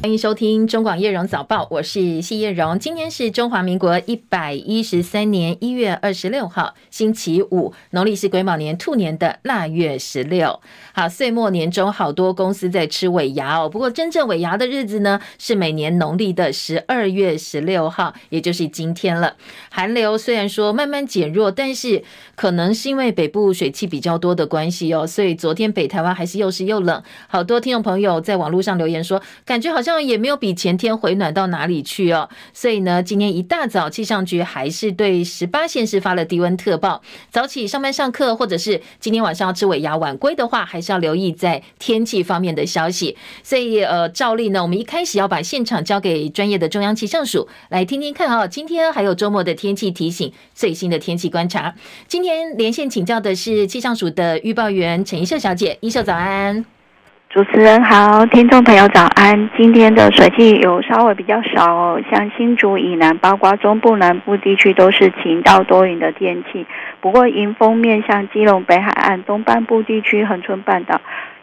欢迎收听中广叶荣早报，我是谢叶荣。今天是中华民国一百一十三年一月二十六号，星期五，农历是癸卯年兔年的腊月十六。好，岁末年终，好多公司在吃尾牙哦。不过真正尾牙的日子呢，是每年农历的十二月十六号，也就是今天了。寒流虽然说慢慢减弱，但是可能是因为北部水汽比较多的关系哦，所以昨天北台湾还是又湿又冷。好多听众朋友在网络上留言说，感觉好像。这样也没有比前天回暖到哪里去哦，所以呢，今天一大早气象局还是对十八县市发了低温特报。早起上班上课，或者是今天晚上要吃尾牙晚归的话，还是要留意在天气方面的消息。所以呃，照例呢，我们一开始要把现场交给专业的中央气象署来听听看啊、哦，今天还有周末的天气提醒，最新的天气观察。今天连线请教的是气象署的预报员陈一秀小姐，一秀早安。主持人好，听众朋友早安。今天的水汽有稍微比较少哦，像新竹以南，包括中部南部地区都是晴到多云的天气。不过迎风面，向基隆北海岸东半部地区、恒春半岛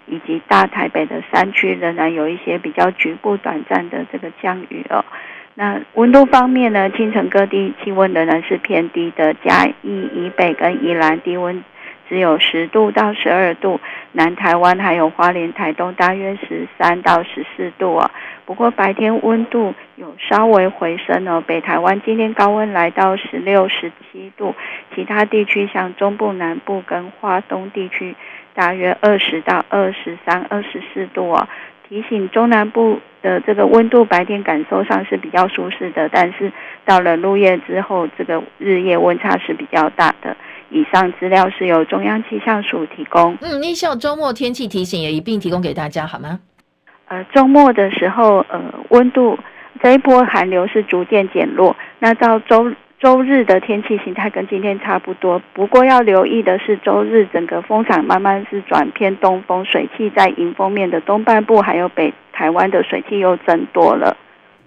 以及大台北的山区，仍然有一些比较局部短暂的这个降雨哦。那温度方面呢，清晨各地气温仍然是偏低的，嘉义以北跟宜兰低温。只有十度到十二度，南台湾还有花莲、台东大约十三到十四度哦。不过白天温度有稍微回升哦，北台湾今天高温来到十六、十七度，其他地区像中部南部跟花东地区大约二十到二十三、二十四度哦。提醒中南部的这个温度白天感受上是比较舒适的，但是到了入夜之后，这个日夜温差是比较大的。以上资料是由中央气象署提供。嗯，一秀周末天气提醒也一并提供给大家，好吗？呃，周末的时候，呃，温度这一波寒流是逐渐减弱。那到周周日的天气形态跟今天差不多，不过要留意的是，周日整个风场慢慢是转偏东风，水汽在迎风面的东半部还有北台湾的水汽又增多了。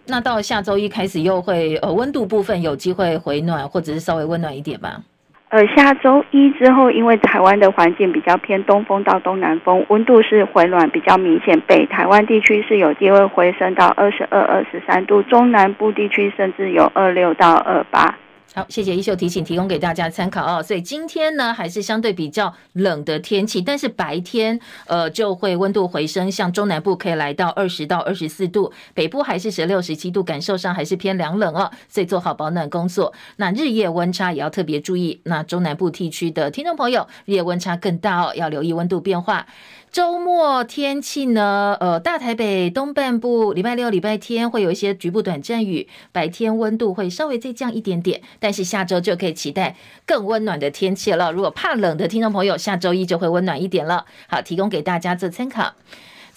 那到下周一开始又会呃温度部分有机会回暖，或者是稍微温暖一点吧？呃，下周一之后，因为台湾的环境比较偏东风到东南风，温度是回暖比较明显。北台湾地区是有机会回升到二十二、二十三度，中南部地区甚至有二六到二八。好，谢谢一秀提醒，提供给大家参考哦。所以今天呢，还是相对比较冷的天气，但是白天呃就会温度回升，像中南部可以来到二十到二十四度，北部还是十六、十七度，感受上还是偏凉冷哦。所以做好保暖工作。那日夜温差也要特别注意。那中南部地区的听众朋友，日夜温差更大哦，要留意温度变化。周末天气呢？呃，大台北东半部礼拜六、礼拜天会有一些局部短暂雨，白天温度会稍微再降一点点，但是下周就可以期待更温暖的天气了。如果怕冷的听众朋友，下周一就会温暖一点了。好，提供给大家做参考。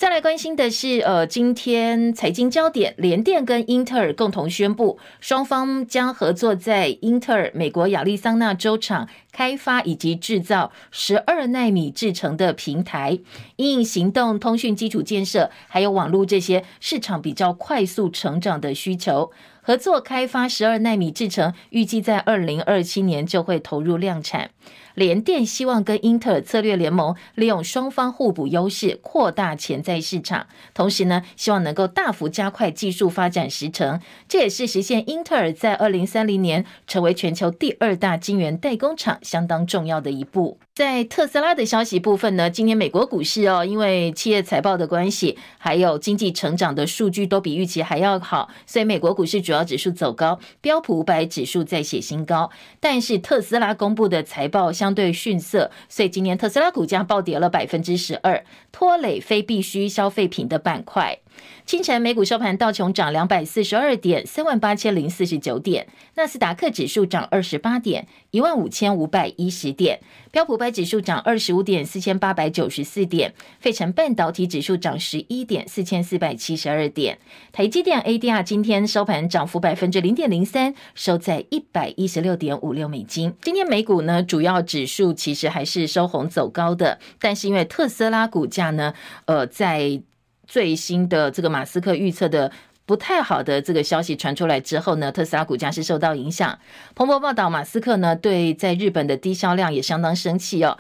再来关心的是，呃，今天财经焦点，联电跟英特尔共同宣布，双方将合作在英特尔美国亚利桑那州厂开发以及制造十二纳米制程的平台，因应行动通讯基础建设还有网络这些市场比较快速成长的需求，合作开发十二纳米制程，预计在二零二七年就会投入量产。联电希望跟英特尔策略联盟，利用双方互补优势，扩大潜在市场。同时呢，希望能够大幅加快技术发展时程，这也是实现英特尔在二零三零年成为全球第二大晶圆代工厂相当重要的一步。在特斯拉的消息部分呢，今天美国股市哦，因为企业财报的关系，还有经济成长的数据都比预期还要好，所以美国股市主要指数走高，标普五百指数再写新高。但是特斯拉公布的财报相对逊色，所以今年特斯拉股价暴跌了百分之十二，拖累非必需消费品的板块。清晨美股收盘，道琼涨两百四十二点，三万八千零四十九点；纳斯达克指数涨二十八点，一万五千五百一十点；标普百指数涨二十五点，四千八百九十四点；费城半导体指数涨十一点，四千四百七十二点。台积电 ADR 今天收盘涨幅百分之零点零三，收在一百一十六点五六美金。今天美股呢，主要指数其实还是收红走高的，但是因为特斯拉股价呢，呃，在最新的这个马斯克预测的不太好的这个消息传出来之后呢，特斯拉股价是受到影响。彭博报道，马斯克呢对在日本的低销量也相当生气哦。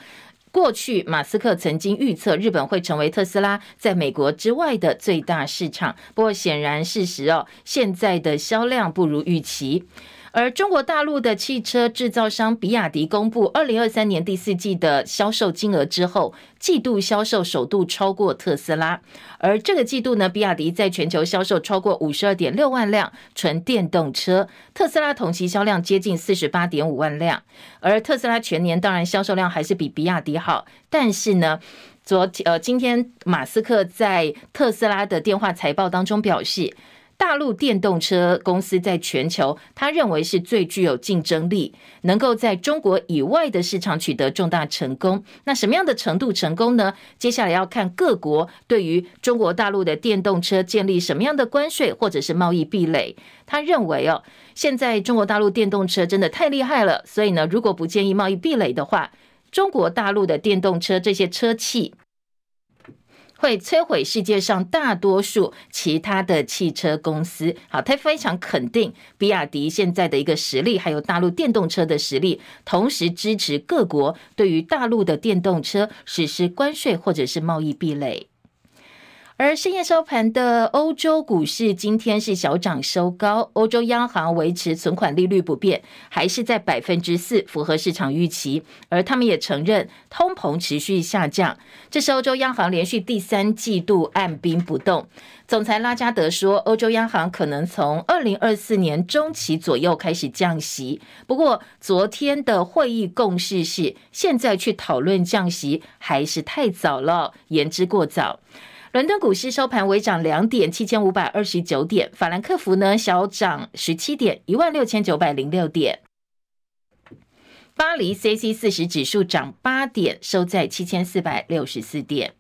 过去马斯克曾经预测日本会成为特斯拉在美国之外的最大市场，不过显然事实哦，现在的销量不如预期。而中国大陆的汽车制造商比亚迪公布二零二三年第四季的销售金额之后，季度销售首度超过特斯拉。而这个季度呢，比亚迪在全球销售超过五十二点六万辆纯电动车，特斯拉同期销量接近四十八点五万辆。而特斯拉全年当然销售量还是比比亚迪好，但是呢，昨天呃今天马斯克在特斯拉的电话财报当中表示。大陆电动车公司在全球，他认为是最具有竞争力，能够在中国以外的市场取得重大成功。那什么样的程度成功呢？接下来要看各国对于中国大陆的电动车建立什么样的关税或者是贸易壁垒。他认为哦，现在中国大陆电动车真的太厉害了，所以呢，如果不建立贸易壁垒的话，中国大陆的电动车这些车企。会摧毁世界上大多数其他的汽车公司。好，他非常肯定比亚迪现在的一个实力，还有大陆电动车的实力，同时支持各国对于大陆的电动车实施关税或者是贸易壁垒。而深夜收盘的欧洲股市今天是小涨收高，欧洲央行维持存款利率不变，还是在百分之四，符合市场预期。而他们也承认通膨持续下降，这是欧洲央行连续第三季度按兵不动。总裁拉加德说，欧洲央行可能从二零二四年中期左右开始降息。不过，昨天的会议共识是，现在去讨论降息还是太早了，言之过早。伦敦股市收盘微涨两点，七千五百二十九点。法兰克福呢小涨十七点，一万六千九百零六点。巴黎 C C 四十指数涨八点，收在七千四百六十四点。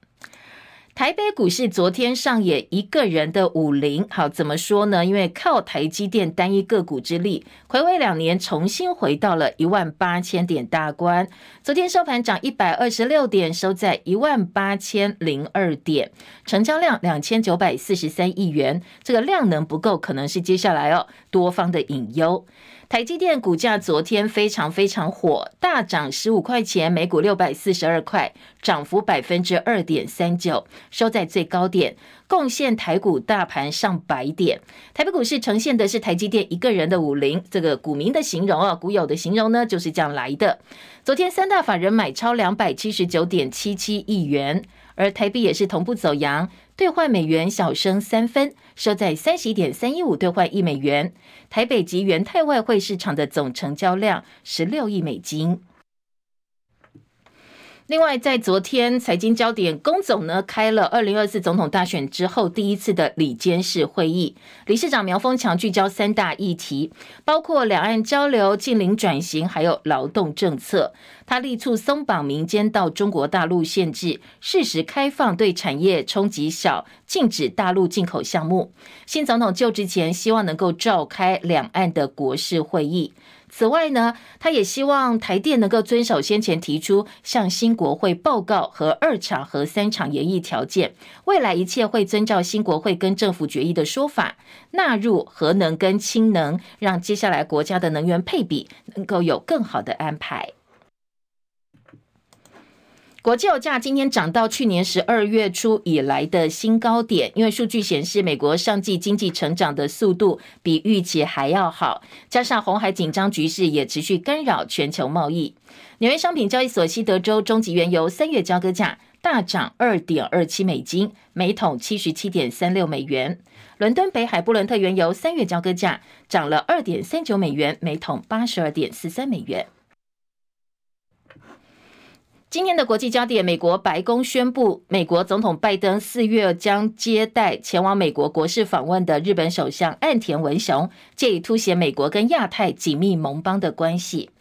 台北股市昨天上演一个人的武林，好，怎么说呢？因为靠台积电单一个股之力，回味两年重新回到了一万八千点大关。昨天收盘涨一百二十六点，收在一万八千零二点，成交量两千九百四十三亿元。这个量能不够，可能是接下来哦多方的隐忧。台积电股价昨天非常非常火，大涨十五块钱，每股六百四十二块，涨幅百分之二点三九，收在最高点，贡献台股大盘上百点。台北股市呈现的是台积电一个人的武林，这个股民的形容啊，股友的形容呢，就是这样来的。昨天三大法人买超两百七十九点七七亿元，而台币也是同步走扬。兑换美元小升三分，收在三十一点三一五兑换一美元。台北及元泰外汇市场的总成交量十六亿美金。另外，在昨天财经焦点，龚总呢开了二零二四总统大选之后第一次的里监事会议，理事长苗丰强聚焦三大议题，包括两岸交流、近邻转型，还有劳动政策。他力促松绑民间到中国大陆限制，适时开放对产业冲击小，禁止大陆进口项目。新总统就职前，希望能够召开两岸的国事会议。此外呢，他也希望台电能够遵守先前提出向新国会报告和二厂和三厂延役条件，未来一切会遵照新国会跟政府决议的说法，纳入核能跟氢能，让接下来国家的能源配比能够有更好的安排。国际油价今天涨到去年十二月初以来的新高点，因为数据显示美国上季经济成长的速度比预期还要好，加上红海紧张局势也持续干扰全球贸易。纽约商品交易所西德州中级原油三月交割价大涨二点二七美金，每桶七十七点三六美元。伦敦北海布伦特原油三月交割价涨了二点三九美元，每桶八十二点四三美元。今天的国际焦点，美国白宫宣布，美国总统拜登四月将接待前往美国国事访问的日本首相岸田文雄，借以凸显美国跟亚太紧密盟邦的关系。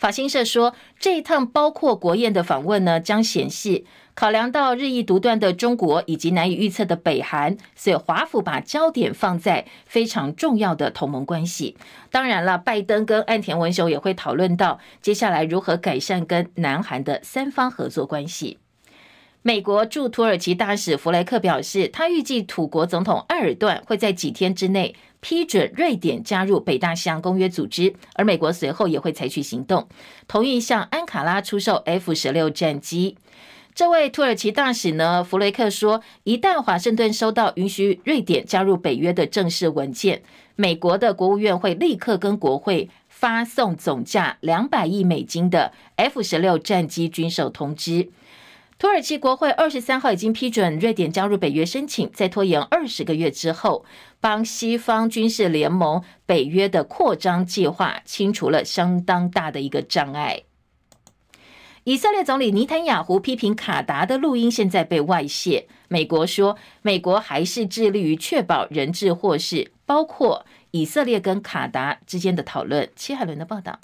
法新社说，这一趟包括国宴的访问呢，将显示。考量到日益独断的中国以及难以预测的北韩，所以华府把焦点放在非常重要的同盟关系。当然了，拜登跟岸田文雄也会讨论到接下来如何改善跟南韩的三方合作关系。美国驻土耳其大使弗雷克表示，他预计土国总统埃尔段会在几天之内批准瑞典加入北大西洋公约组织，而美国随后也会采取行动，同意向安卡拉出售 F 十六战机。这位土耳其大使呢，弗雷克说，一旦华盛顿收到允许瑞典加入北约的正式文件，美国的国务院会立刻跟国会发送总价两百亿美金的 F 十六战机军售通知。土耳其国会二十三号已经批准瑞典加入北约申请，在拖延二十个月之后，帮西方军事联盟北约的扩张计划清除了相当大的一个障碍。以色列总理尼坦雅胡批评卡达的录音现在被外泄，美国说美国还是致力于确保人质获释，包括以色列跟卡达之间的讨论。戚海伦的报道。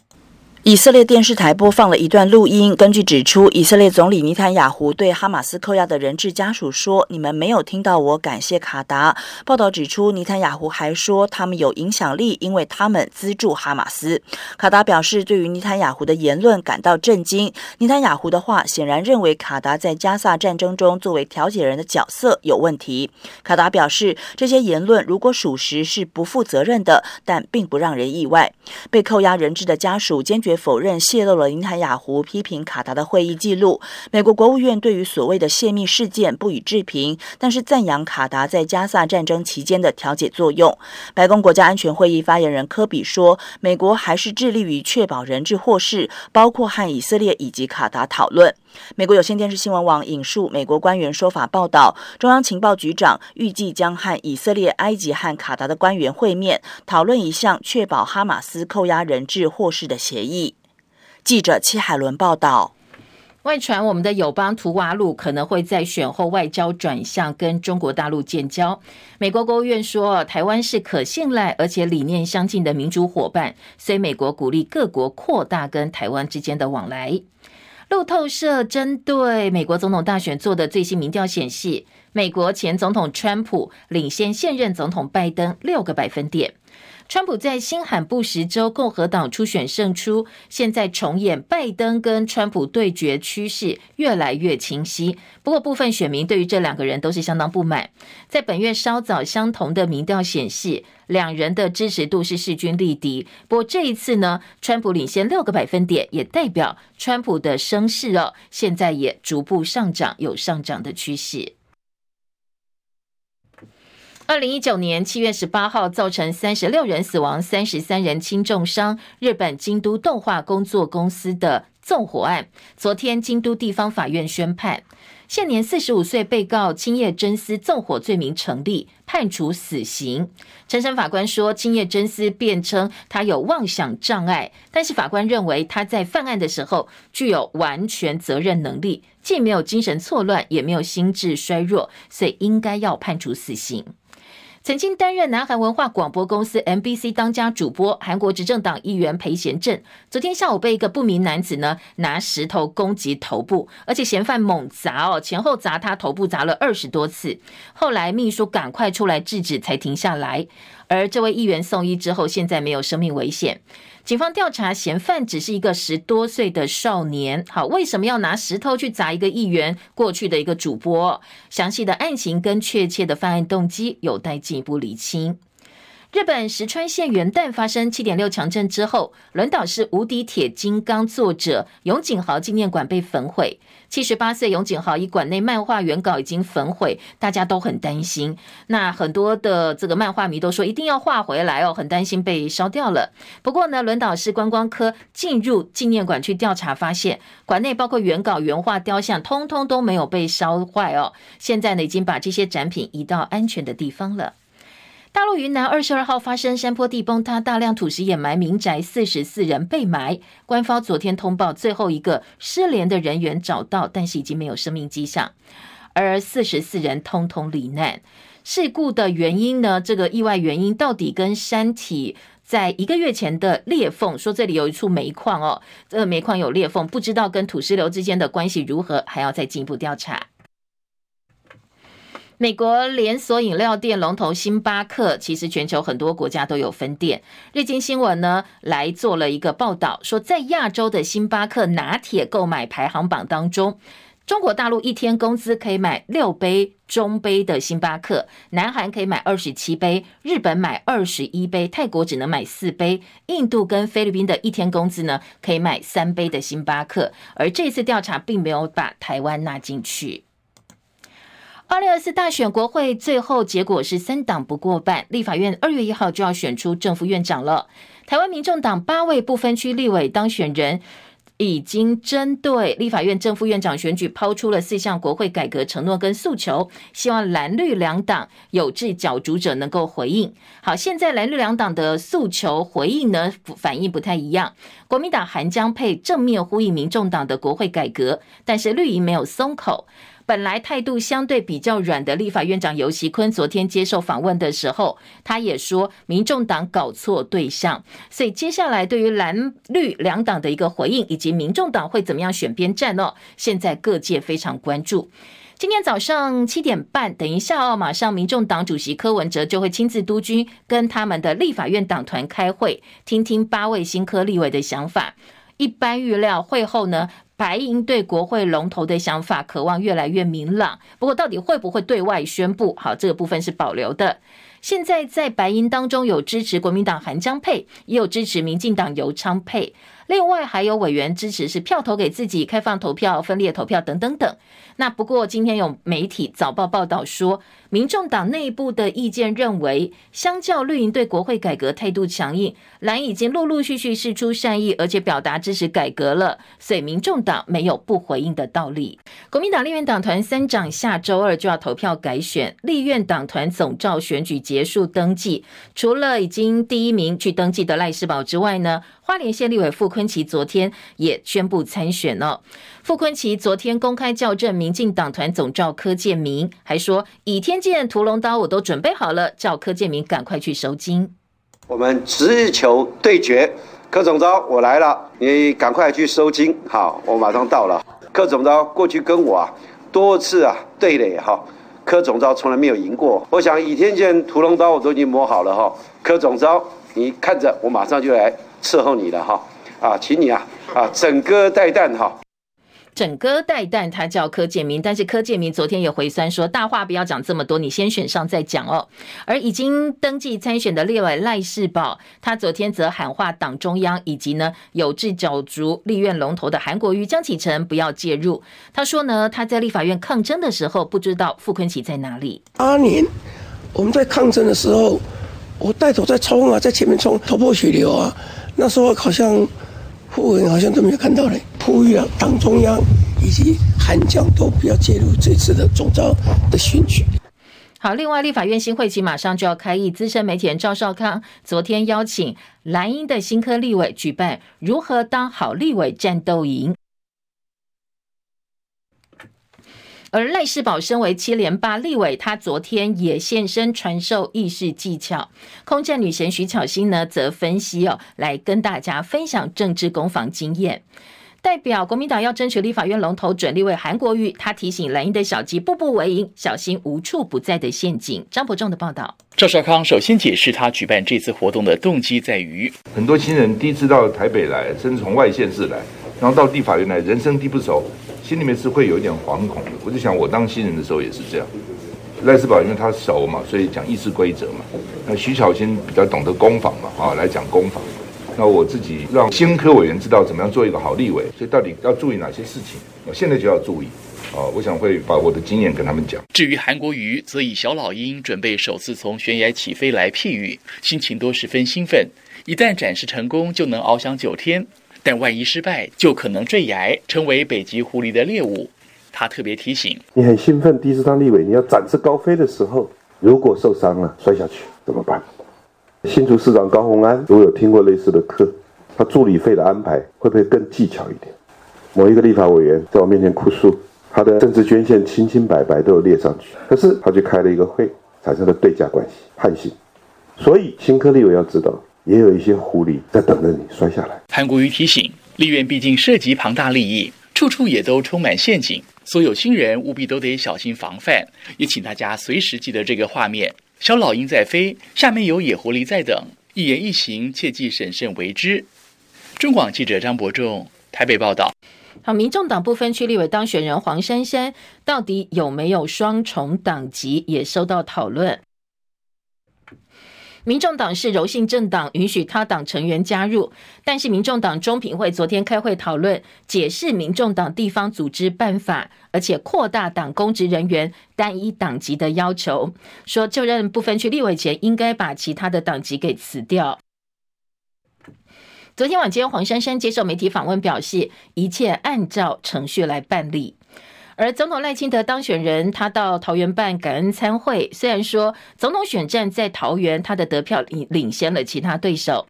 以色列电视台播放了一段录音，根据指出，以色列总理尼坦雅胡对哈马斯扣押的人质家属说：“你们没有听到我感谢卡达。”报道指出，尼坦雅胡还说他们有影响力，因为他们资助哈马斯。卡达表示对于尼坦雅胡的言论感到震惊。尼坦雅胡的话显然认为卡达在加萨战争中作为调解人的角色有问题。卡达表示，这些言论如果属实是不负责任的，但并不让人意外。被扣押人质的家属坚决否认泄露了林坦雅胡批评卡达的会议记录。美国国务院对于所谓的泄密事件不予置评，但是赞扬卡达在加萨战争期间的调解作用。白宫国家安全会议发言人科比说，美国还是致力于确保人质获释，包括和以色列以及卡达讨论。美国有线电视新闻网引述美国官员说法报道，中央情报局长预计将和以色列、埃及和卡达的官员会面，讨论一项确保哈马斯扣押人质获释的协议。记者戚海伦报道。外传我们的友邦图瓦鲁可能会在选后外交转向跟中国大陆建交。美国国务院说，台湾是可信赖而且理念相近的民主伙伴，所以美国鼓励各国扩大跟台湾之间的往来。路透社针对美国总统大选做的最新民调显示，美国前总统川普领先现任总统拜登六个百分点。川普在新罕布什州共和党初选胜出，现在重演拜登跟川普对决趋势越来越清晰。不过，部分选民对于这两个人都是相当不满。在本月稍早相同的民调显示，两人的支持度是势均力敌。不过这一次呢，川普领先六个百分点，也代表川普的声势哦，现在也逐步上涨，有上涨的趋势。二零一九年七月十八号，造成三十六人死亡、三十三人轻重伤。日本京都动画工作公司的纵火案，昨天京都地方法院宣判，现年四十五岁被告青叶真司纵火罪名成立，判处死刑。陈审法官说，青叶真司辩称他有妄想障碍，但是法官认为他在犯案的时候具有完全责任能力，既没有精神错乱，也没有心智衰弱，所以应该要判处死刑。曾经担任南韩文化广播公司 MBC 当家主播，韩国执政党议员裴贤镇，昨天下午被一个不明男子呢拿石头攻击头部，而且嫌犯猛砸哦，前后砸他头部砸了二十多次，后来秘书赶快出来制止才停下来，而这位议员送医之后，现在没有生命危险。警方调查嫌犯只是一个十多岁的少年，好，为什么要拿石头去砸一个议员？过去的一个主播，详细的案情跟确切的犯案动机有待进一步厘清。日本石川县元旦发生七点六强震之后，轮岛市无敌铁金刚作者永井豪纪念馆被焚毁。七十八岁永井豪以馆内漫画原稿已经焚毁，大家都很担心。那很多的这个漫画迷都说一定要画回来哦，很担心被烧掉了。不过呢，轮岛市观光科进入纪念馆去调查，发现馆内包括原稿、原画、雕像，通通都没有被烧坏哦。现在呢，已经把这些展品移到安全的地方了。大陆云南二十二号发生山坡地崩塌，大量土石掩埋民宅，四十四人被埋。官方昨天通报，最后一个失联的人员找到，但是已经没有生命迹象，而四十四人通通罹难。事故的原因呢？这个意外原因到底跟山体在一个月前的裂缝，说这里有一处煤矿哦，这个煤矿有裂缝，不知道跟土石流之间的关系如何，还要再进一步调查。美国连锁饮料店龙头星巴克，其实全球很多国家都有分店。日经新闻呢来做了一个报道，说在亚洲的星巴克拿铁购买排行榜当中，中国大陆一天工资可以买六杯中杯的星巴克，南韩可以买二十七杯，日本买二十一杯，泰国只能买四杯，印度跟菲律宾的一天工资呢可以买三杯的星巴克。而这次调查并没有把台湾纳进去。二零二四大选国会最后结果是三党不过半，立法院二月一号就要选出正副院长了。台湾民众党八位不分区立委当选人。已经针对立法院正副院长选举抛出了四项国会改革承诺跟诉求，希望蓝绿两党有志角逐者能够回应。好，现在蓝绿两党的诉求回应呢，反应不太一样。国民党韩江配正面呼应民众党的国会改革，但是绿营没有松口。本来态度相对比较软的立法院长游锡坤，昨天接受访问的时候，他也说民众党搞错对象。所以接下来对于蓝绿两党的一个回应，以及民众党会怎么样选边站呢？现在各界非常关注。今天早上七点半，等一下哦，马上民众党主席柯文哲就会亲自督军，跟他们的立法院党团开会，听听八位新科立委的想法。一般预料会后呢，白银对国会龙头的想法，渴望越来越明朗。不过，到底会不会对外宣布？好，这个部分是保留的。现在在白银当中有支持国民党韩江配，也有支持民进党游昌配。另外还有委员支持是票投给自己、开放投票、分裂投票等等等。那不过今天有媒体早报报道说，民众党内部的意见认为，相较绿营对国会改革态度强硬，蓝已经陆陆续续释出善意，而且表达支持改革了，所以民众党没有不回应的道理。国民党立院党团三长下周二就要投票改选，立院党团总召选举结束登记，除了已经第一名去登记的赖士葆之外呢，花莲县立委傅昆萁昨天也宣布参选了。傅昆萁昨天公开校正民进党团总召柯建铭，还说倚天剑、屠龙刀我都准备好了，叫柯建铭赶快去收金。我们直球对决，柯总召我来了，你赶快去收金。好，我马上到了。柯总召过去跟我啊多次啊对垒哈，柯总召从来没有赢过。我想倚天剑、屠龙刀我都已经磨好了哈，柯总召你看着，我马上就来。伺候你了哈，啊，请你啊啊，整戈待旦哈。整戈待旦，他叫柯建铭，但是柯建铭昨天也回酸说，大话不要讲这么多，你先选上再讲哦。而已经登记参选的立委赖士葆，他昨天则喊话党中央以及呢有志角逐立院龙头的韩国瑜、江启臣不要介入。他说呢，他在立法院抗争的时候，不知道傅昆萁在哪里。阿年我们在抗争的时候，我带头在冲啊，在前面冲，头破血流啊。那时候好像傅文好像都没有看到嘞，呼吁了党中央以及韩江都不要介入这次的总召的选举。好，另外立法院新会期马上就要开议，资深媒体人赵少康昨天邀请蓝营的新科立委举办如何当好立委战斗营。而赖世宝身为七连霸立委，他昨天也现身传授议事技巧。空战女神徐巧芯呢，则分析哦，来跟大家分享政治攻防经验。代表国民党要争取立法院龙头准立委韩国瑜，他提醒蓝营的小鸡步步为营，小心无处不在的陷阱。张伯仲的报道。赵少康首先解释他举办这次活动的动机在于，很多新人第一次到台北来，甚至从外县市来，然后到立法院来，人生地不熟。心里面是会有一点惶恐的，我就想我当新人的时候也是这样。赖世宝因为他熟嘛，所以讲议事规则嘛。那徐巧芯比较懂得攻防嘛，啊，来讲攻防。那我自己让新科委员知道怎么样做一个好立委，所以到底要注意哪些事情，我现在就要注意。啊，我想会把我的经验跟他们讲。至于韩国瑜，则以小老鹰准备首次从悬崖起飞来譬喻，心情都十分兴奋。一旦展示成功，就能翱翔九天。但万一失败，就可能坠崖，成为北极狐狸的猎物。他特别提醒：你很兴奋，第一次当立委，你要展翅高飞的时候，如果受伤了，摔下去怎么办？新竹市长高虹安如果有听过类似的课，他助理费的安排会不会更技巧一点？某一个立法委员在我面前哭诉，他的政治捐献清清白白都有列上去，可是他去开了一个会，产生了对价关系，判刑。所以新科立委要知道。也有一些狐狸在等着你摔下来。韩国瑜提醒，立院毕竟涉及庞大利益，处处也都充满陷阱，所有新人务必都得小心防范。也请大家随时记得这个画面：小老鹰在飞，下面有野狐狸在等，一言一行切记审慎为之。中广记者张伯仲台北报道。好，民众党不分区立委当选人黄珊珊到底有没有双重党籍，也受到讨论。民众党是柔性政党，允许他党成员加入，但是民众党中评会昨天开会讨论解释民众党地方组织办法，而且扩大党公职人员单一党籍的要求，说就任不分区立委前应该把其他的党籍给辞掉。昨天晚间，黄珊珊接受媒体访问，表示一切按照程序来办理。而总统赖清德当选人，他到桃园办感恩参会，虽然说总统选战在桃园，他的得票领领先了其他对手。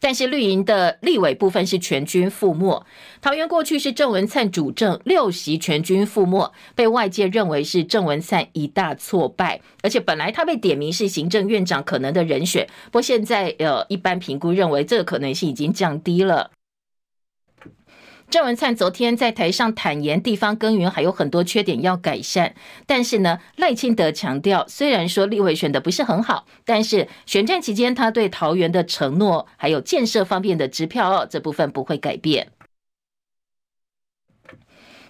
但是绿营的立委部分是全军覆没。桃园过去是郑文灿主政，六席全军覆没，被外界认为是郑文灿一大挫败。而且本来他被点名是行政院长可能的人选，不过现在呃一般评估认为这个可能性已经降低了。郑文灿昨天在台上坦言，地方耕耘还有很多缺点要改善。但是呢，赖清德强调，虽然说立委选的不是很好，但是选战期间他对桃园的承诺还有建设方面的支票哦，这部分不会改变。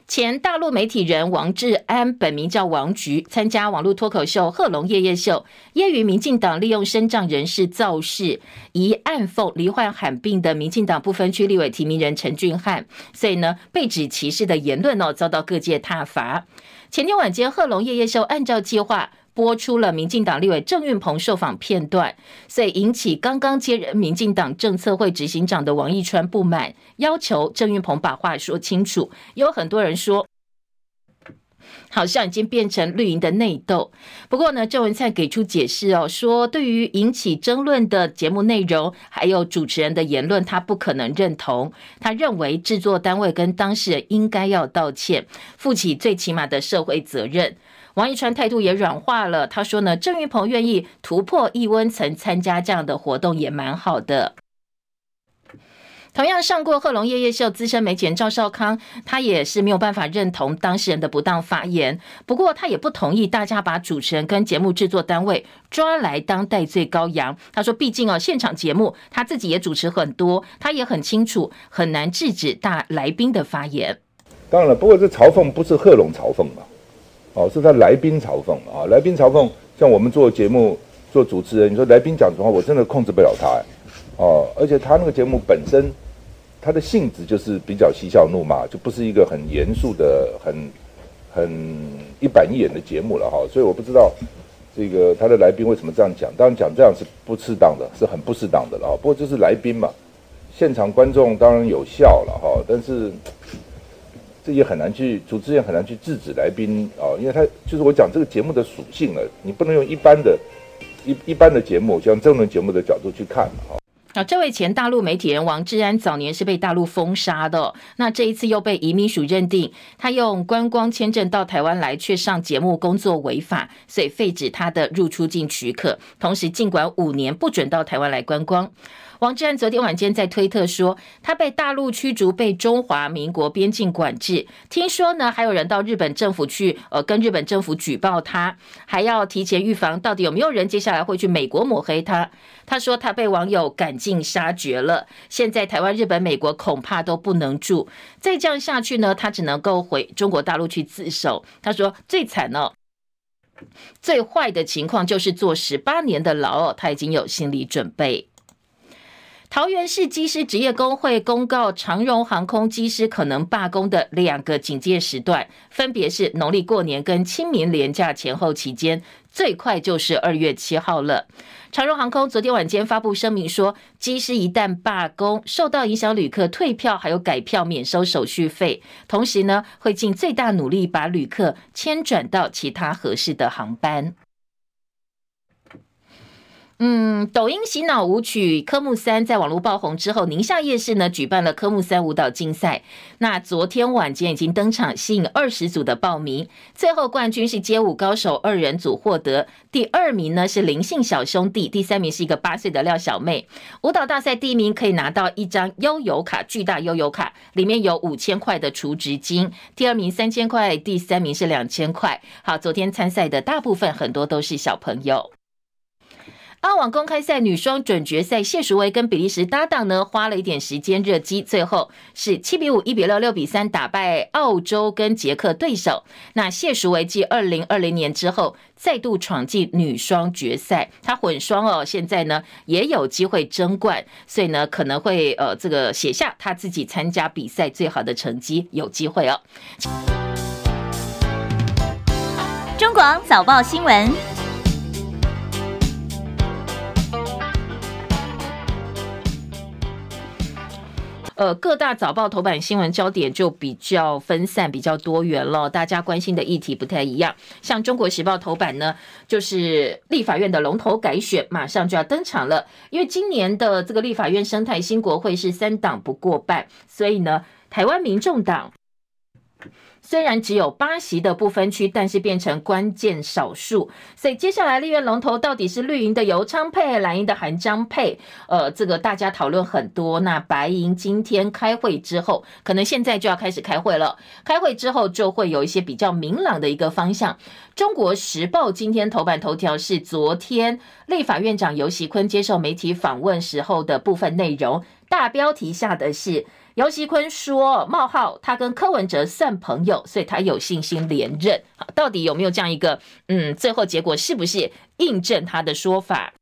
前大陆媒体人王志安，本名叫王菊，参加网络脱口秀《贺龙夜夜秀》，揶揄民进党利用身障人士造势，疑暗讽罹患罕病的民进党不分区立委提名人陈俊翰，所以呢，被指歧视的言论哦，遭到各界挞伐。前天晚间，《贺龙夜夜秀》按照计划。播出了民进党立委郑运鹏受访片段，所以引起刚刚接任民进党政策会执行长的王义川不满，要求郑运鹏把话说清楚。有很多人说，好像已经变成绿营的内斗。不过呢，郑文灿给出解释哦，说对于引起争论的节目内容，还有主持人的言论，他不可能认同。他认为制作单位跟当事人应该要道歉，负起最起码的社会责任。王一川态度也软化了，他说呢，郑云鹏愿意突破异温层参加这样的活动也蛮好的。同样上过贺龙夜夜秀资深媒体人赵少康，他也是没有办法认同当事人的不当发言，不过他也不同意大家把主持人跟节目制作单位抓来当代罪羔羊。他说，毕竟哦，现场节目他自己也主持很多，他也很清楚很难制止大来宾的发言。当然了，不过这嘲讽不是贺龙嘲讽嘛。哦，是他来宾嘲讽啊！来宾嘲讽，像我们做节目做主持人，你说来宾讲什么话，我真的控制不了他。哦，而且他那个节目本身，他的性质就是比较嬉笑怒骂，就不是一个很严肃的、很很一板一眼的节目了哈。所以我不知道这个他的来宾为什么这样讲。当然讲这样是不适当的，是很不适当的了。不过就是来宾嘛，现场观众当然有笑了哈，但是。这也很难去，主持人很难去制止来宾啊，因为他就是我讲这个节目的属性了，你不能用一般的、一一般的节目，像政论节目的角度去看啊。好，这位前大陆媒体人王志安早年是被大陆封杀的，那这一次又被移民署认定他用观光签证到台湾来，却上节目工作违法，所以废止他的入出境许可，同时尽管五年，不准到台湾来观光。王志安昨天晚间在推特说，他被大陆驱逐，被中华民国边境管制。听说呢，还有人到日本政府去，呃，跟日本政府举报他，还要提前预防，到底有没有人接下来会去美国抹黑他？他说他被网友赶尽杀绝了，现在台湾、日本、美国恐怕都不能住。再这样下去呢，他只能够回中国大陆去自首。他说最惨、哦，最坏的情况就是坐十八年的牢哦，他已经有心理准备。桃园市机师职业工会公告，长荣航空机师可能罢工的两个警戒时段，分别是农历过年跟清明连假前后期间，最快就是二月七号了。长荣航空昨天晚间发布声明说，机师一旦罢工，受到影响旅客退票还有改票免收手续费，同时呢会尽最大努力把旅客迁转到其他合适的航班。嗯，抖音洗脑舞曲《科目三》在网络爆红之后，宁夏夜市呢举办了科目三舞蹈竞赛。那昨天晚间已经登场，吸引二十组的报名。最后冠军是街舞高手二人组获得，第二名呢是林姓小兄弟，第三名是一个八岁的廖小妹。舞蹈大赛第一名可以拿到一张悠游卡，巨大悠游卡里面有五千块的储值金。第二名三千块，第三名是两千块。好，昨天参赛的大部分很多都是小朋友。澳网公开赛女双准决赛，谢淑薇跟比利时搭档呢，花了一点时间热机，最后是七比五、一比六、六比三打败澳洲跟捷克对手。那谢淑薇继二零二零年之后，再度闯进女双决赛。她混双哦，现在呢也有机会争冠，所以呢可能会呃这个写下她自己参加比赛最好的成绩，有机会哦。中广早报新闻。呃，各大早报头版新闻焦点就比较分散，比较多元了。大家关心的议题不太一样。像《中国时报》头版呢，就是立法院的龙头改选马上就要登场了。因为今年的这个立法院生态新国会是三党不过半，所以呢，台湾民众党。虽然只有八席的不分区，但是变成关键少数。所以接下来立院龙头到底是绿营的游昌配，蓝营的韩章配？呃，这个大家讨论很多。那白银今天开会之后，可能现在就要开始开会了。开会之后就会有一些比较明朗的一个方向。中国时报今天头版头条是昨天立法院长游锡堃接受媒体访问时候的部分内容，大标题下的是。游锡坤说：“冒号，他跟柯文哲算朋友，所以他有信心连任。好，到底有没有这样一个？嗯，最后结果是不是印证他的说法？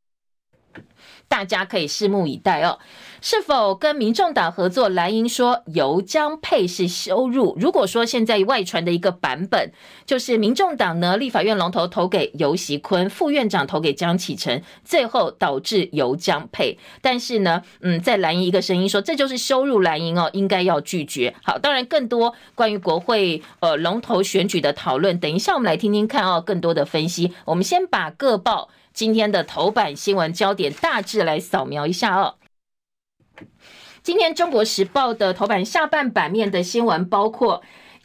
大家可以拭目以待哦。”是否跟民众党合作？蓝营说游江配是羞辱。如果说现在外传的一个版本，就是民众党呢立法院龙头投给游锡堃，副院长投给江启臣，最后导致游江配。但是呢，嗯，在蓝营一个声音说这就是羞辱蓝营哦，应该要拒绝。好，当然更多关于国会呃龙头选举的讨论，等一下我们来听听看哦，更多的分析。我们先把各报今天的头版新闻焦点大致来扫描一下哦。今天《中国时报》的头版下半版面的新闻包括。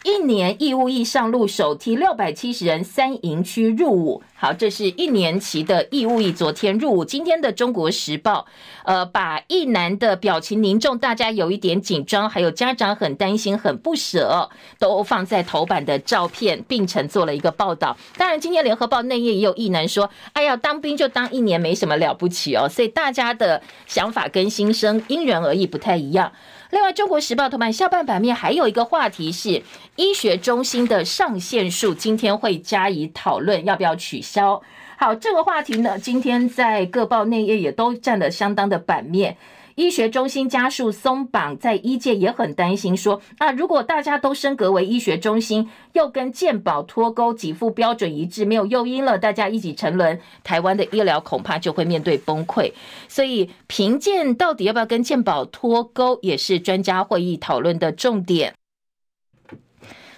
一年义务役上路，首梯六百七十人三营区入伍。好，这是一年期的义务役，昨天入伍。今天的《中国时报》呃，把一男的表情凝重，大家有一点紧张，还有家长很担心、很不舍，都放在头版的照片，并成做了一个报道。当然，今天《联合报》内页也有一男说：“哎呀，当兵就当一年，没什么了不起哦。”所以大家的想法跟心声因人而异，不太一样。另外，《中国时报》头版下半版面还有一个话题是医学中心的上限数，今天会加以讨论，要不要取消？好，这个话题呢，今天在各报内页也都占了相当的版面。医学中心加速松绑，在医界也很担心说，说啊，如果大家都升格为医学中心，又跟健保脱钩，给付标准一致，没有诱因了，大家一起沉沦，台湾的医疗恐怕就会面对崩溃。所以评鉴到底要不要跟健保脱钩，也是专家会议讨论的重点。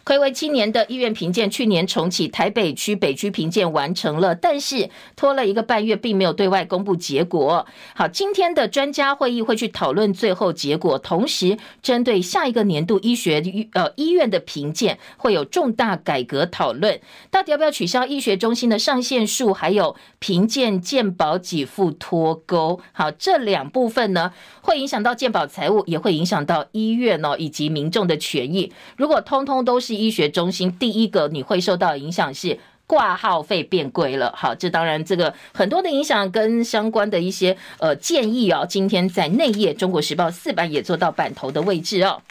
睽违七年的医院评鉴，去年重启台北区北区评鉴完成了，但是拖了一个半月，并没有对外公布结果。好，今天的专家会议会去讨论最后结果，同时针对下一个年度医学呃医院的评鉴会有重大改革讨论，到底要不要取消医学中心的上限数，还有评鉴鉴保给付脱钩。好，这两部分呢，会影响到鉴保财务，也会影响到医院哦以及民众的权益。如果通通都是。医学中心第一个你会受到影响是挂号费变贵了，好，这当然这个很多的影响跟相关的一些呃建议哦，今天在内页《中国时报》四版也做到版头的位置哦。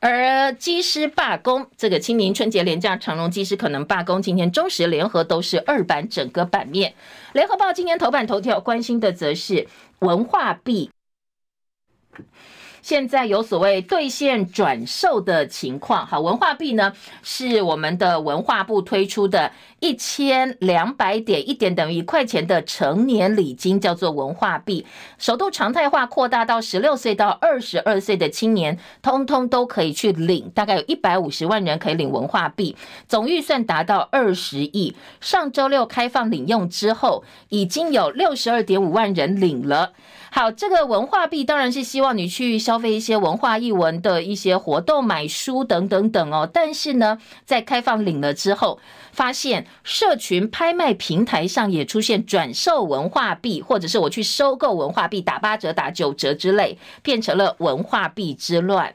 而机师罢工，这个清明春节连假，长荣机师可能罢工，今天中时联合都是二版整个版面，《联合报》今天头版头条关心的则是文化币。现在有所谓兑现转售的情况，好，文化币呢是我们的文化部推出的一千两百点一点等于一块钱的成年礼金，叫做文化币，首度常态化扩大到十六岁到二十二岁的青年，通通都可以去领，大概有一百五十万人可以领文化币，总预算达到二十亿。上周六开放领用之后，已经有六十二点五万人领了。好，这个文化币当然是希望你去消费一些文化艺文的一些活动、买书等等等哦。但是呢，在开放领了之后，发现社群拍卖平台上也出现转售文化币，或者是我去收购文化币打八折、打九折之类，变成了文化币之乱。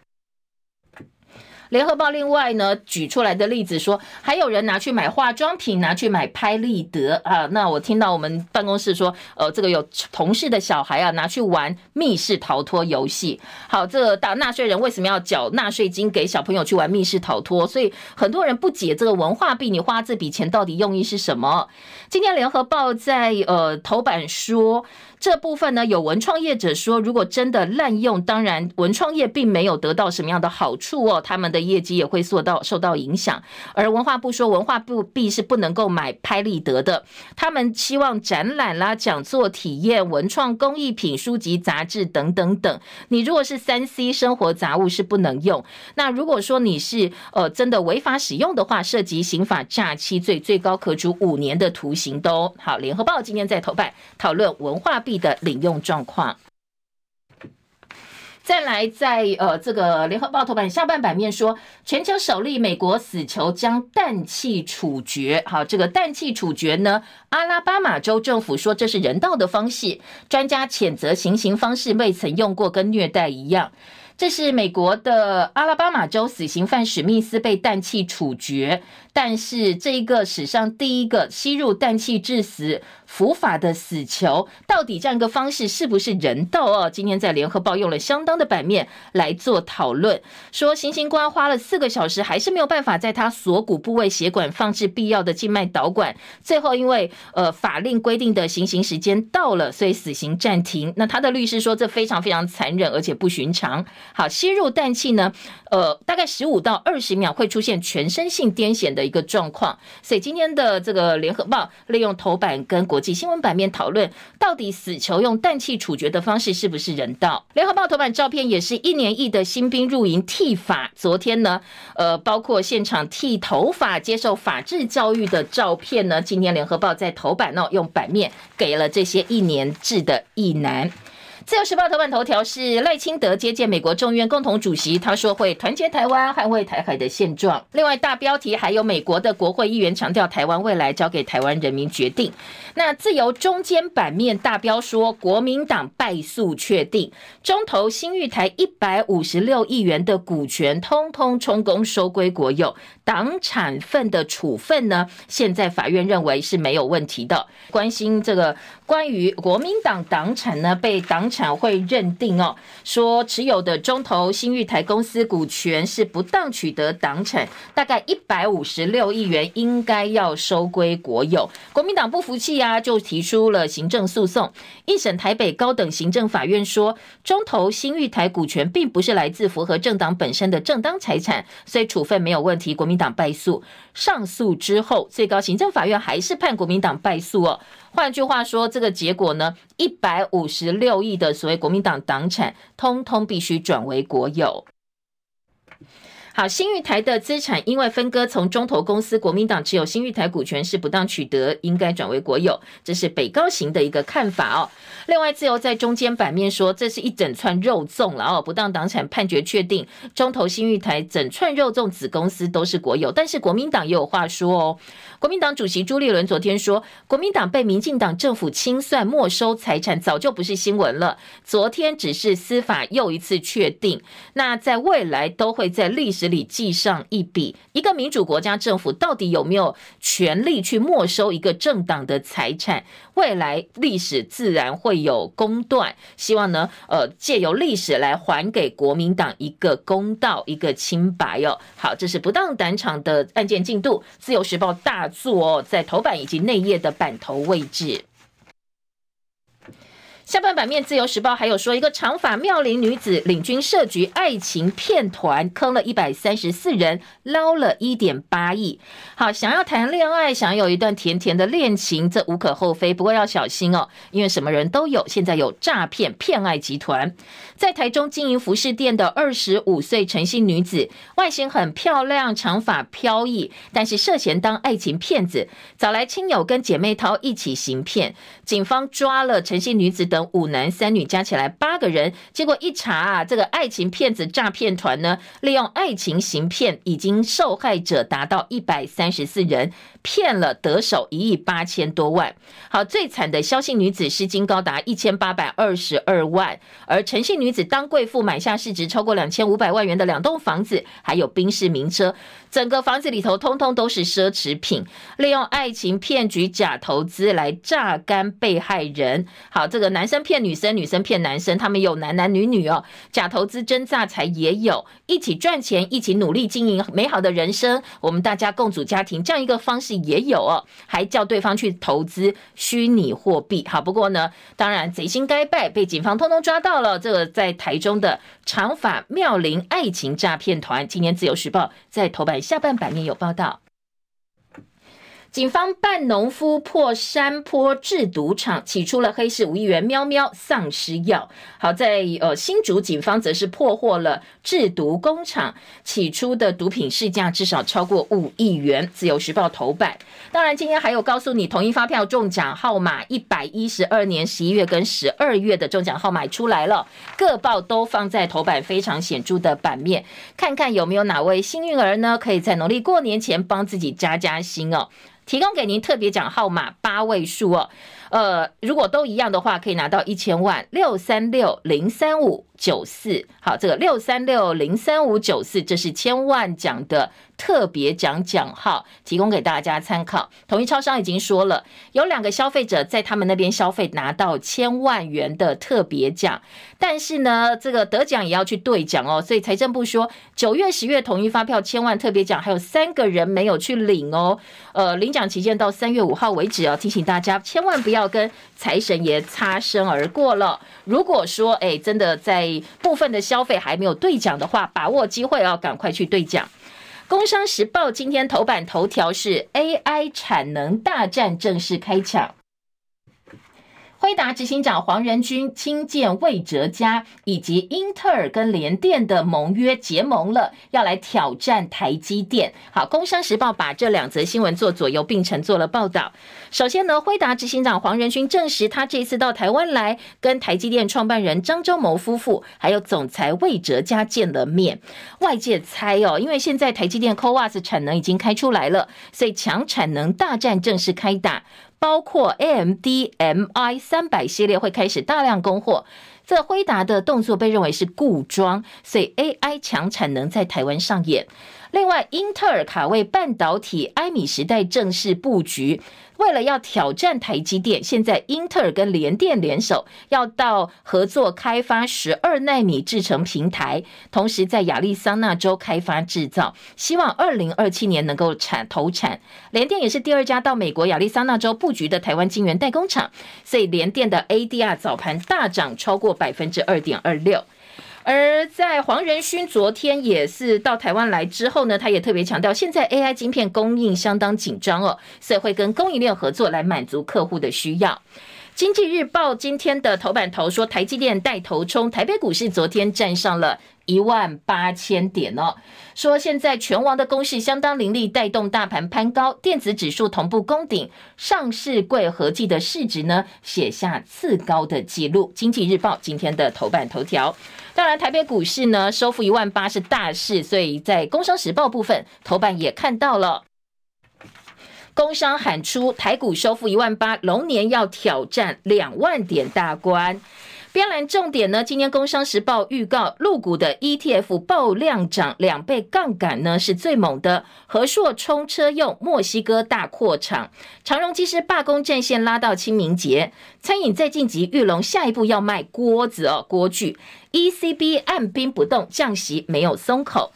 联合报另外呢举出来的例子说，还有人拿去买化妆品，拿去买拍立得啊。那我听到我们办公室说，呃，这个有同事的小孩啊拿去玩密室逃脱游戏。好，这大纳税人为什么要缴纳税金给小朋友去玩密室逃脱？所以很多人不解这个文化币，你花这笔钱到底用意是什么？今天联合报在呃头版说。这部分呢，有文创业者说，如果真的滥用，当然文创业并没有得到什么样的好处哦，他们的业绩也会受到受到影响。而文化部说，文化部币是不能够买拍立得的，他们希望展览啦、讲座、体验、文创工艺品、书籍、杂志等等等。你如果是三 C 生活杂物是不能用。那如果说你是呃真的违法使用的话，涉及刑法诈欺罪，最高可处五年的徒刑都好。联合报今天在头版讨论文化币的领用状况，再来在呃这个联合报头版下半版面说，全球首例美国死囚将氮气处决。好，这个氮气处决呢，阿拉巴马州政府说这是人道的方式，专家谴责行刑方式未曾用过，跟虐待一样。这是美国的阿拉巴马州死刑犯史密斯被氮气处决，但是这一个史上第一个吸入氮气致死。伏法的死囚到底这样一个方式是不是人道哦？今天在联合报用了相当的版面来做讨论，说行刑官花了四个小时还是没有办法在他锁骨部位血管放置必要的静脉导管，最后因为呃法令规定的行刑时间到了，所以死刑暂停。那他的律师说这非常非常残忍而且不寻常。好，吸入氮气呢，呃大概十五到二十秒会出现全身性癫痫的一个状况，所以今天的这个联合报利用头版跟国际新闻版面讨论，到底死囚用氮气处决的方式是不是人道？联合报头版照片也是一年一的新兵入营剃发。昨天呢，呃，包括现场剃头发、接受法治教育的照片呢。今天联合报在头版呢，用版面给了这些一年制的役男。自由时报头版头条是赖清德接见美国众院共同主席，他说会团结台湾，捍卫台海的现状。另外大标题还有美国的国会议员强调，台湾未来交给台湾人民决定。那自由中间版面大标说，国民党败诉确定，中投新玉台一百五十六亿元的股权通通充公收归国有，党产份的处分呢，现在法院认为是没有问题的。关心这个关于国民党党产呢，被党产会认定哦，说持有的中投新玉台公司股权是不当取得党产，大概一百五十六亿元应该要收归国有。国民党不服气啊，就提出了行政诉讼。一审台北高等行政法院说，中投新玉台股权并不是来自符合政党本身的正当财产，所以处分没有问题。国民民党败诉，上诉之后，最高行政法院还是判国民党败诉哦。换句话说，这个结果呢，一百五十六亿的所谓国民党党产，通通必须转为国有。好，新玉台的资产因为分割从中投公司，国民党持有新玉台股权是不当取得，应该转为国有，这是北高行的一个看法哦。另外，自由在中间版面说，这是一整串肉粽了哦，不当党产判决确定，中投新玉台整串肉粽子公司都是国有，但是国民党也有话说哦。国民党主席朱立伦昨天说，国民党被民进党政府清算没收财产，早就不是新闻了。昨天只是司法又一次确定，那在未来都会在历史。里记上一笔，一个民主国家政府到底有没有权利去没收一个政党的财产？未来历史自然会有公断，希望呢，呃，借由历史来还给国民党一个公道、一个清白哦。好，这是不当党产的案件进度，自由时报大作哦，在头版以及内页的版头位置。下半版面，《自由时报》还有说，一个长发妙龄女子领军设局爱情骗团，坑了一百三十四人，捞了一点八亿。好，想要谈恋爱，想有一段甜甜的恋情，这无可厚非，不过要小心哦，因为什么人都有。现在有诈骗骗爱集团，在台中经营服饰店的二十五岁陈姓女子，外形很漂亮，长发飘逸，但是涉嫌当爱情骗子，找来亲友跟姐妹淘一起行骗。警方抓了陈姓女子。等五男三女加起来八个人。结果一查啊，这个爱情骗子诈骗团呢，利用爱情行骗，已经受害者达到一百三十四人，骗了得手一亿八千多万。好，最惨的萧姓女子失金高达一千八百二十二万，而陈姓女子当贵妇买下市值超过两千五百万元的两栋房子，还有宾士名车。整个房子里头通通都是奢侈品，利用爱情骗局假投资来榨干被害人。好，这个男生骗女生，女生骗男生，他们有男男女女哦，假投资真诈财也有，一起赚钱，一起努力经营美好的人生，我们大家共组家庭这样一个方式也有哦，还叫对方去投资虚拟货币。好，不过呢，当然贼心该败，被警方通通抓到了。这个在台中的长发妙龄爱情诈骗团，今年自由时报在头版。下半版面有报道。警方扮农夫破山坡制毒厂，起出了黑市五亿元喵喵丧尸药。好在呃新竹警方则是破获了制毒工厂，起出的毒品市价至少超过五亿元。自由时报头版。当然今天还有告诉你，同一发票中奖号码一百一十二年十一月跟十二月的中奖号码出来了，各报都放在头版非常显著的版面，看看有没有哪位幸运儿呢？可以在农历过年前帮自己加加薪哦。提供给您特别奖号码八位数哦，呃，如果都一样的话，可以拿到一千万六三六零三五。九四。好，这个六三六零三五九四，这是千万奖的。特别奖奖号提供给大家参考。统一超商已经说了，有两个消费者在他们那边消费拿到千万元的特别奖，但是呢，这个得奖也要去兑奖哦。所以财政部说，九月、十月统一发票千万特别奖还有三个人没有去领哦。呃，领奖期间到三月五号为止哦，提醒大家千万不要跟财神爷擦身而过了。如果说哎，真的在部分的消费还没有兑奖的话，把握机会哦，赶快去兑奖。工商时报今天头版头条是 AI 产能大战正式开抢。辉达执行长黄仁勋亲见魏哲家，以及英特尔跟联电的盟约结盟了，要来挑战台积电。好，工商时报把这两则新闻做左右并陈做了报道。首先呢，辉达执行长黄仁勋证实，他这次到台湾来跟台积电创办人张忠谋夫妇，还有总裁魏哲家见了面。外界猜哦，因为现在台积电 CoWoS 产能已经开出来了，所以强产能大战正式开打。包括 AMD MI 三百系列会开始大量供货，这辉达的动作被认为是固装，所以 AI 强产能在台湾上演。另外，英特尔卡位半导体埃米时代正式布局。为了要挑战台积电，现在英特尔跟联电联手，要到合作开发十二纳米制程平台，同时在亚利桑那州开发制造，希望二零二七年能够产投产。联电也是第二家到美国亚利桑那州布局的台湾晶圆代工厂，所以联电的 ADR 早盘大涨超过百分之二点二六。而在黄仁勋昨天也是到台湾来之后呢，他也特别强调，现在 AI 晶片供应相当紧张哦，所以会跟供应链合作来满足客户的需要。经济日报今天的头版头说，台积电带头冲，台北股市昨天站上了一万八千点哦，说现在全网的攻势相当凌厉，带动大盘攀高，电子指数同步攻顶，上市柜合计的市值呢写下次高的纪录。经济日报今天的头版头条。当然，台北股市呢收复一万八是大事，所以在工商时报部分头版也看到了，工商喊出台股收复一万八，龙年要挑战两万点大关。标栏重点呢？今天工商时报预告，陆股的 ETF 爆量涨两倍，杠杆呢是最猛的。和硕冲车用，墨西哥大扩厂，长荣机师罢工战线拉到清明节。餐饮再晋级，裕隆下一步要卖锅子哦，锅具。ECB 按兵不动，降息没有松口。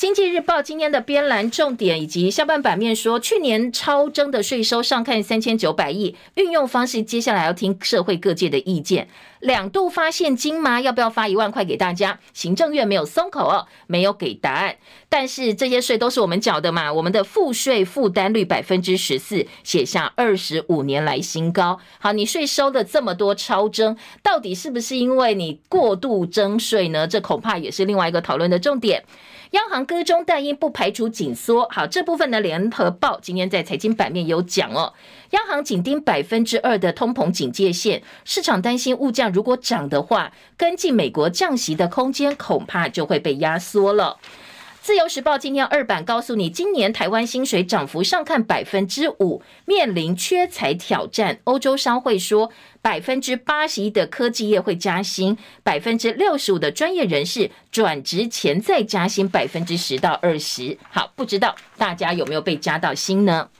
经济日报今天的编栏重点以及下半版面说，去年超征的税收上看三千九百亿，运用方式接下来要听社会各界的意见。两度发现金吗？要不要发一万块给大家？行政院没有松口哦，没有给答案。但是这些税都是我们缴的嘛，我们的赋税负担率百分之十四，写下二十五年来新高。好，你税收的这么多超征，到底是不是因为你过度征税呢？这恐怕也是另外一个讨论的重点。央行歌中但因，不排除紧缩。好，这部分呢，联合报今天在财经版面有讲哦。央行紧盯百分之二的通膨警戒线，市场担心物价如果涨的话，跟进美国降息的空间恐怕就会被压缩了。自由时报今天二版告诉你，今年台湾薪水涨幅上看百分之五，面临缺才挑战。欧洲商会说，百分之八十一的科技业会加薪，百分之六十五的专业人士转职前再加薪百分之十到二十。好，不知道大家有没有被加到薪呢？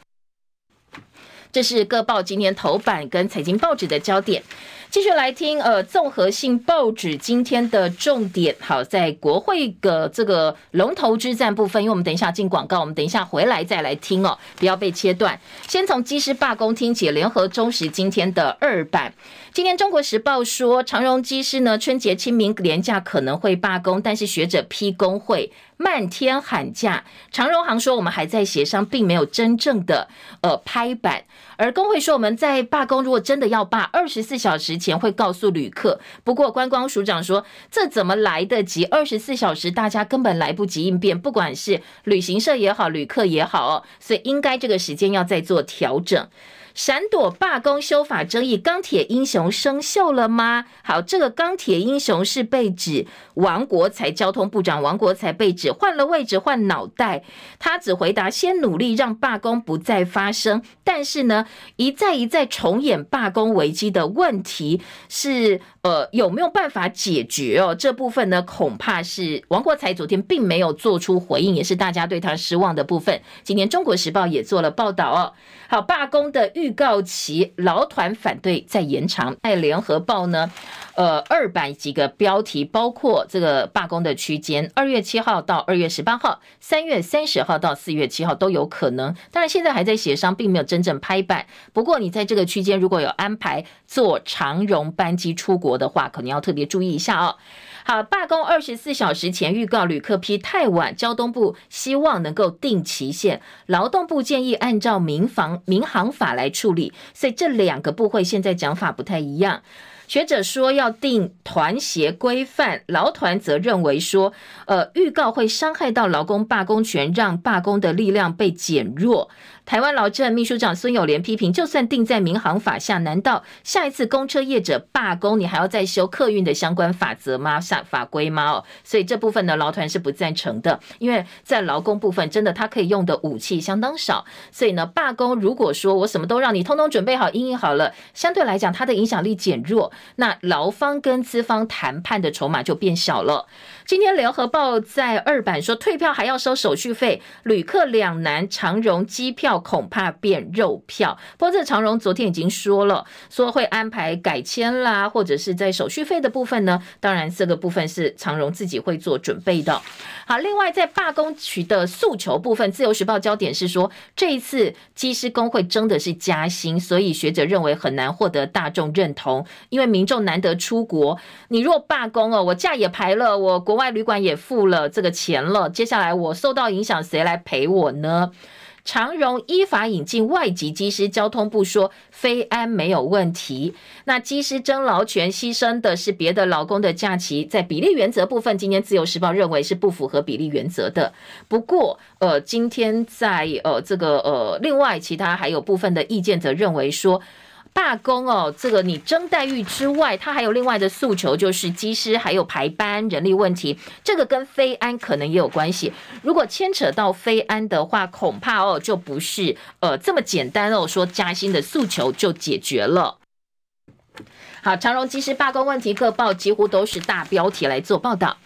这是各报今年头版跟财经报纸的焦点。继续来听，呃，综合性报纸今天的重点，好，在国会的这个龙头之战部分，因为我们等一下进广告，我们等一下回来再来听哦，不要被切断。先从机师罢工听起，联合中时今天的二版。今天中国时报说，长荣机师呢，春节清明连假可能会罢工，但是学者批工会漫天喊价。长荣行说，我们还在协商，并没有真正的呃拍板。而工会说，我们在罢工，如果真的要罢，二十四小时前会告诉旅客。不过观光署长说，这怎么来得及？二十四小时大家根本来不及应变，不管是旅行社也好，旅客也好哦，所以应该这个时间要再做调整。闪躲罢工修法争议，钢铁英雄生锈了吗？好，这个钢铁英雄是被指王国材交通部长，王国材被指换了位置换脑袋，他只回答先努力让罢工不再发生，但是呢，一再一再重演罢工危机的问题是，呃，有没有办法解决哦？这部分呢，恐怕是王国材昨天并没有做出回应，也是大家对他失望的部分。今天中国时报也做了报道哦。好，罢工的预告期，劳团反对再延长。在联合报呢，呃，二版几个标题，包括这个罢工的区间，二月七号到二月十八号，三月三十号到四月七号都有可能。当然，现在还在协商，并没有真正拍板。不过，你在这个区间如果有安排坐长荣班机出国的话，可能要特别注意一下哦。好，罢工二十四小时前预告旅客批太晚，交通部希望能够定期限，劳动部建议按照民防民航法来处理，所以这两个部会现在讲法不太一样。学者说要定团协规范，劳团则认为说，呃，预告会伤害到劳工罢工权，让罢工的力量被减弱。台湾劳政秘书长孙友莲批评，就算定在民航法下，难道下一次公车业者罢工，你还要再修客运的相关法则吗？法法规吗？哦，所以这部分呢，劳团是不赞成的，因为在劳工部分，真的他可以用的武器相当少，所以呢，罢工如果说我什么都让你通通准备好，因应好了，相对来讲，它的影响力减弱，那劳方跟资方谈判的筹码就变小了。今天联合报在二版说，退票还要收手续费，旅客两难，长荣机票恐怕变肉票。不过这长荣昨天已经说了，说会安排改签啦，或者是在手续费的部分呢，当然这个部分是长荣自己会做准备的。好，另外在罢工取得诉求部分，自由时报焦点是说，这一次机师工会争的是加薪，所以学者认为很难获得大众认同，因为民众难得出国，你若罢工哦，我假也排了，我国。外旅馆也付了这个钱了，接下来我受到影响，谁来赔我呢？长荣依法引进外籍机师，交通部说非安没有问题。那机师争劳权牺牲的是别的劳工的假期，在比例原则部分，今天自由时报认为是不符合比例原则的。不过，呃，今天在呃这个呃另外其他还有部分的意见则认为说。罢工哦，这个你争待遇之外，他还有另外的诉求，就是机师还有排班人力问题，这个跟非安可能也有关系。如果牵扯到非安的话，恐怕哦就不是呃这么简单哦，说加薪的诉求就解决了。好，长荣机师罢工问题，各报几乎都是大标题来做报道。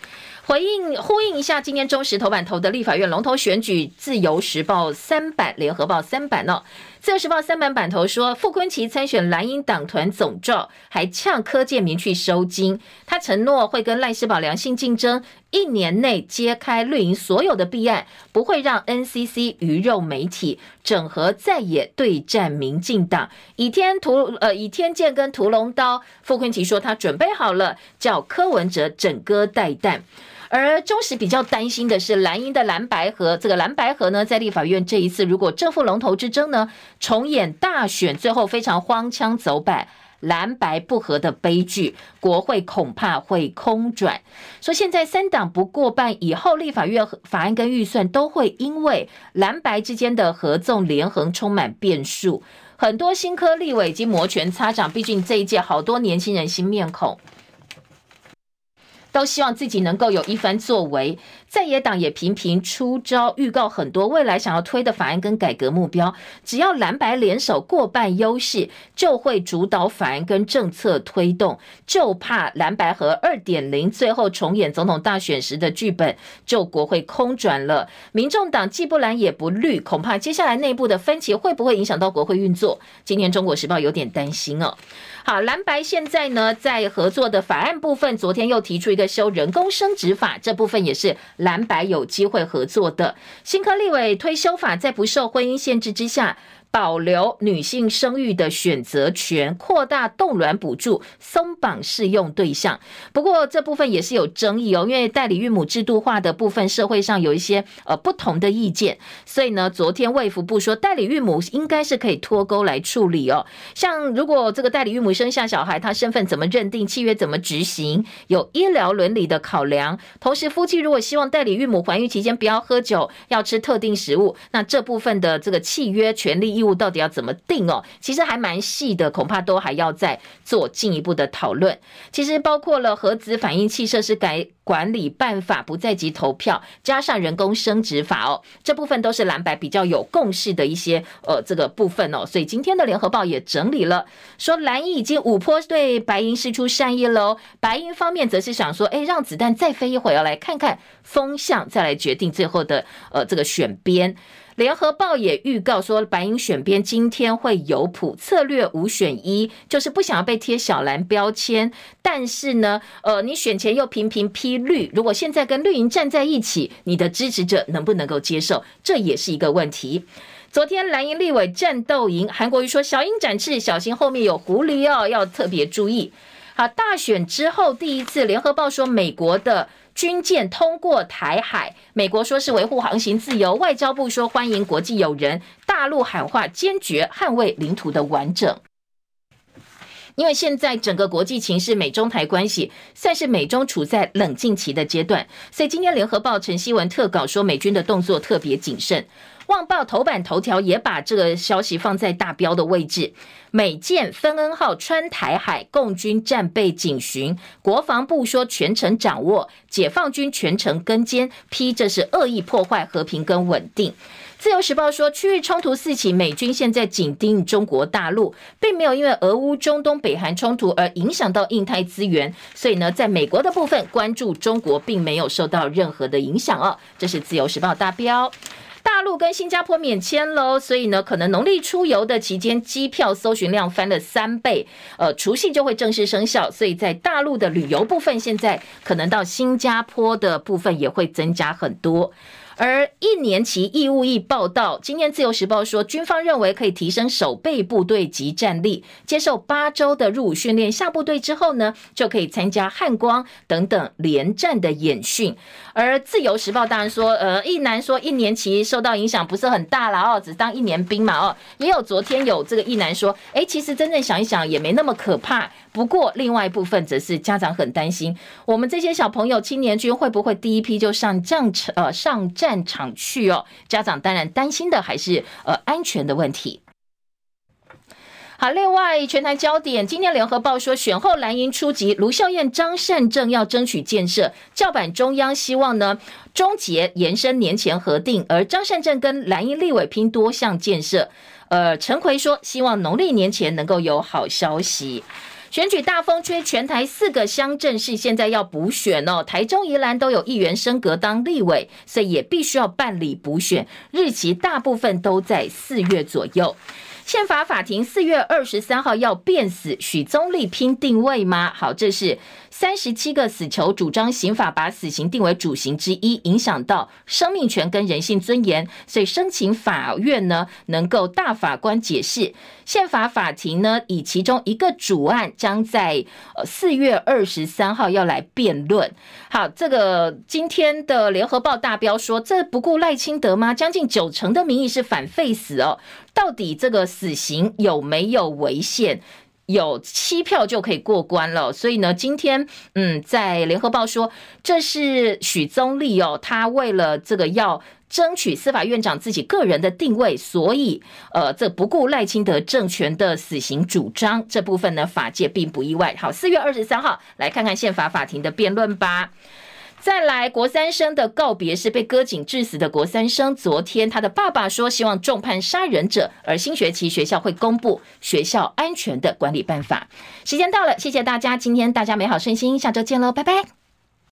回应呼应一下，今天中时头版头的立法院龙头选举，自由时报三版、联合报三版呢、哦。自由时报三版版头说，傅昆萁参选蓝营党团总召，还呛柯建明去收金。他承诺会跟赖世宝良性竞争，一年内揭开绿营所有的弊案，不会让 NCC 鱼肉媒体整合在野对战民进党。倚天屠呃倚天剑跟屠龙刀，傅昆萁说他准备好了，叫柯文哲整戈待旦。而中时比较担心的是蓝营的蓝白河，这个蓝白河呢，在立法院这一次如果正副龙头之争呢，重演大选，最后非常荒腔走板，蓝白不合的悲剧，国会恐怕会空转。说现在三党不过半，以后立法院法案跟预算都会因为蓝白之间的合纵连横充满变数，很多新科立委已经摩拳擦掌，毕竟这一届好多年轻人新面孔。都希望自己能够有一番作为，在野党也频频出招，预告很多未来想要推的法案跟改革目标。只要蓝白联手过半优势，就会主导法案跟政策推动。就怕蓝白和二点零最后重演总统大选时的剧本，就国会空转了。民众党既不蓝也不绿，恐怕接下来内部的分歧会不会影响到国会运作？今天中国时报有点担心哦。好，蓝白现在呢，在合作的法案部分，昨天又提出一个修人工生殖法，这部分也是蓝白有机会合作的。新科立委推修法，在不受婚姻限制之下。保留女性生育的选择权，扩大冻卵补助，松绑适用对象。不过这部分也是有争议哦，因为代理孕母制度化的部分，社会上有一些呃不同的意见。所以呢，昨天卫福部说，代理孕母应该是可以脱钩来处理哦。像如果这个代理孕母生下小孩，他身份怎么认定，契约怎么执行，有医疗伦理的考量。同时，夫妻如果希望代理孕母怀孕期间不要喝酒，要吃特定食物，那这部分的这个契约权利义到底要怎么定哦？其实还蛮细的，恐怕都还要再做进一步的讨论。其实包括了核子反应器设施改管理办法不在籍投票，加上人工生殖法哦，这部分都是蓝白比较有共识的一些呃这个部分哦。所以今天的联合报也整理了，说蓝营已经五波对白银释出善意喽。白银方面则是想说，哎，让子弹再飞一会儿，要来看看风向，再来决定最后的呃这个选边。联合报也预告说，白银选边今天会有谱，策略五选一，就是不想要被贴小蓝标签。但是呢，呃，你选前又频频批绿，如果现在跟绿营站在一起，你的支持者能不能够接受？这也是一个问题。昨天蓝营立委战斗营，韩国瑜说小鹰展翅，小心后面有狐狸哦，要特别注意。好，大选之后第一次，联合报说美国的。军舰通过台海，美国说是维护航行自由，外交部说欢迎国际友人，大陆喊话坚决捍卫领土的完整。因为现在整个国际情势，美中台关系算是美中处在冷静期的阶段，所以今天联合报陈希文特稿说，美军的动作特别谨慎。旺报头版头条也把这个消息放在大标的位置。美舰芬恩号穿台海，共军战备警巡，国防部说全程掌握，解放军全程跟监，批这是恶意破坏和平跟稳定。自由时报说，区域冲突四起，美军现在紧盯中国大陆，并没有因为俄乌、中东、北韩冲突而影响到印太资源，所以呢，在美国的部分关注中国，并没有受到任何的影响哦。这是自由时报大标。大陆跟新加坡免签喽，所以呢，可能农历出游的期间，机票搜寻量翻了三倍。呃，除夕就会正式生效，所以在大陆的旅游部分，现在可能到新加坡的部分也会增加很多。而一年期义务役报道，今天自由时报说，军方认为可以提升守备部队及战力，接受八周的入伍训练，下部队之后呢，就可以参加汉光等等连战的演训。而自由时报当然说，呃，一男说一年期受到影响不是很大了哦，只当一年兵嘛哦，也有昨天有这个一男说，哎，其实真正想一想也没那么可怕。不过另外一部分则是家长很担心，我们这些小朋友青年军会不会第一批就上战场呃上战战场去哦？家长当然担心的还是呃安全的问题。好，另外全台焦点，今天联合报说，选后蓝营出击，卢秀燕、张善政要争取建设，叫板中央，希望呢终结延伸年前核定，而张善政跟蓝营立委拼多项建设。呃，陈奎说希望农历年前能够有好消息。选举大风吹，全台四个乡镇市现在要补选哦。台中、宜兰都有议员升格当立委，所以也必须要办理补选，日期大部分都在四月左右。宪法法庭四月二十三号要变死许宗力拼定位吗？好，这是。三十七个死囚主张刑法把死刑定为主刑之一，影响到生命权跟人性尊严，所以申请法院呢能够大法官解释。宪法法庭呢以其中一个主案将在呃四月二十三号要来辩论。好，这个今天的联合报大标说，这不顾赖清德吗？将近九成的民意是反废死哦，到底这个死刑有没有违宪？有七票就可以过关了，所以呢，今天嗯，在联合报说这是许宗力哦，他为了这个要争取司法院长自己个人的定位，所以呃，这不顾赖清德政权的死刑主张，这部分呢，法界并不意外。好，四月二十三号来看看宪法法庭的辩论吧。再来，国三生的告别是被割颈致死的国三生。昨天，他的爸爸说希望重判杀人者，而新学期学校会公布学校安全的管理办法。时间到了，谢谢大家，今天大家美好身心，下周见喽，拜拜。